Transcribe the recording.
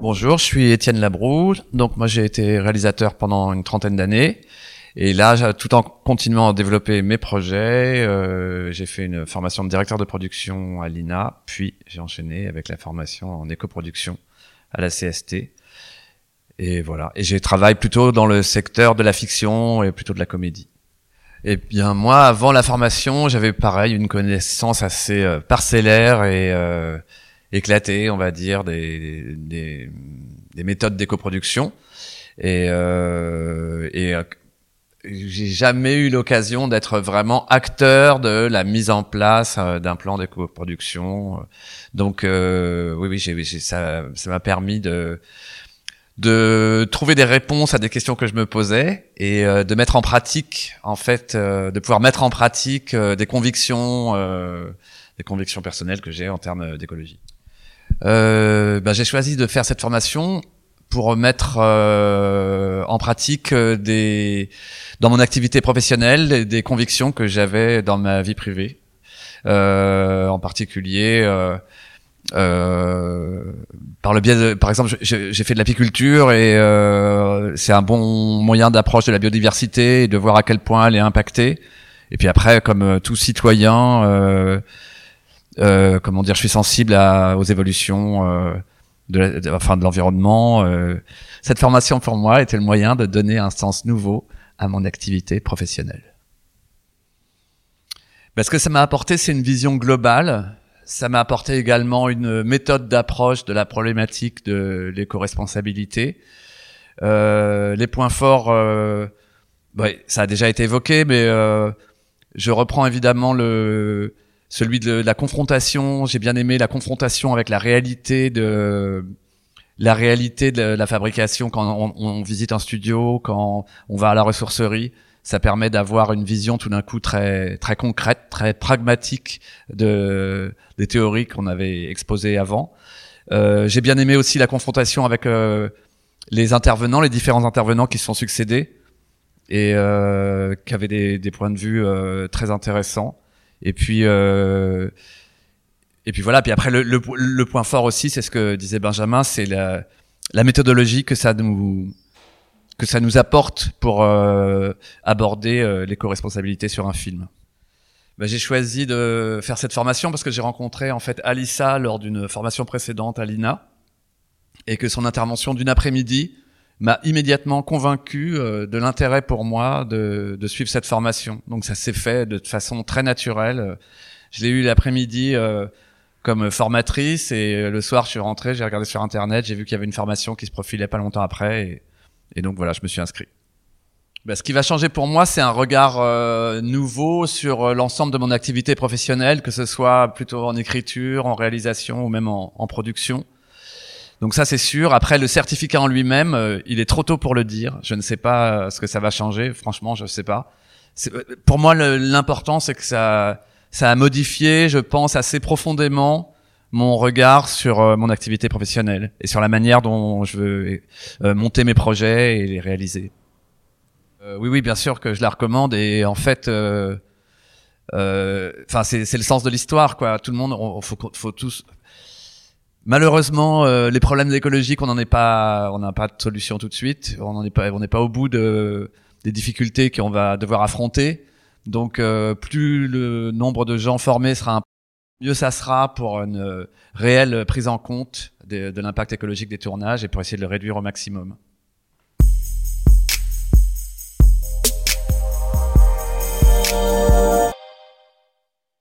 Bonjour, je suis Étienne Labroue. Donc moi j'ai été réalisateur pendant une trentaine d'années. Et là, tout en continuant à développer mes projets, euh, j'ai fait une formation de directeur de production à l'INA, puis j'ai enchaîné avec la formation en éco-production à la CST. Et voilà. Et j'ai travaillé plutôt dans le secteur de la fiction et plutôt de la comédie. Et bien moi, avant la formation, j'avais pareil une connaissance assez euh, parcellaire et euh, éclatée, on va dire, des, des, des méthodes d'éco-production. Et, euh, et euh, j'ai jamais eu l'occasion d'être vraiment acteur de la mise en place d'un plan d'éco-production. Donc oui, oui, j'ai, ça, ça m'a permis de de trouver des réponses à des questions que je me posais et euh, de mettre en pratique, en fait, euh, de pouvoir mettre en pratique euh, des convictions, des convictions personnelles que j'ai en termes d'écologie. Ben, j'ai choisi de faire cette formation pour mettre en pratique des, dans mon activité professionnelle, des convictions que j'avais dans ma vie privée. en particulier euh, par le biais de, par exemple, j'ai fait de l'apiculture et euh, c'est un bon moyen d'approche de la biodiversité et de voir à quel point elle est impactée. Et puis après, comme euh, tout citoyen, euh, euh, comment dire, je suis sensible à, aux évolutions euh, de, la, enfin, de l'environnement. cette formation pour moi était le moyen de donner un sens nouveau à mon activité professionnelle. Parce que ça m'a apporté, c'est une vision globale ça m'a apporté également une méthode d'approche de la problématique de l'éco-responsabilité. Euh, les points forts, euh, ouais, ça a déjà été évoqué, mais euh, je reprends évidemment le celui de la confrontation. J'ai bien aimé la confrontation avec la réalité de la réalité de la fabrication quand on, visite un studio, quand on va à la ressourcerie ça permet d'avoir une vision tout d'un coup très très concrète, très pragmatique de des théories qu'on avait exposées avant. Euh, J'ai bien aimé aussi la confrontation avec euh, les intervenants, les différents intervenants qui se sont succédés et euh, qui avaient des, points de vue très intéressants. Et puis euh, et puis voilà. Puis après le, le, le point fort aussi, c'est ce que disait Benjamin, c'est la, la méthodologie que ça nous que ça nous apporte pour euh, aborder euh, l'éco-responsabilité sur un film. Bah, j'ai choisi de faire cette formation parce que j'ai rencontré en fait Alissa lors d'une formation précédente à l'INA et que son intervention d'une après-midi m'a immédiatement convaincu euh, de l'intérêt pour moi de, de, suivre cette formation. Donc ça s'est fait de façon très naturelle. Je l'ai eu l'après-midi euh, comme formatrice et le soir je suis rentré, j'ai regardé sur internet, j'ai vu qu'il y avait une formation qui se profilait pas longtemps après et et donc voilà, je me suis inscrit. Bah, ce qui va changer pour moi, c'est un regard euh, nouveau sur euh, l'ensemble de mon activité professionnelle, que ce soit plutôt en écriture, en réalisation ou même en, en production. Donc ça, c'est sûr. Après, le certificat en lui-même, euh, il est trop tôt pour le dire. Je ne sais pas ce que ça va changer. Franchement, je ne sais pas. Pour moi, l'important, c'est que ça, ça a modifié, je pense, assez profondément mon regard sur euh, mon activité professionnelle et sur la manière dont je veux euh, monter mes projets et les réaliser. Euh, oui, oui, bien sûr que je la recommande et en fait, enfin, c'est le sens de l'histoire, quoi. Tout le monde, on, faut, faut tous. Malheureusement, les problèmes écologiques, on n'en est pas, on n'a pas de solution tout de suite. On n'en est pas, on n'est pas au bout de des difficultés qu'on va devoir affronter. Donc, plus le nombre de gens formés sera mieux ça sera pour une réelle prise en compte de, de l'impact écologique des tournages et pour essayer de le réduire au maximum.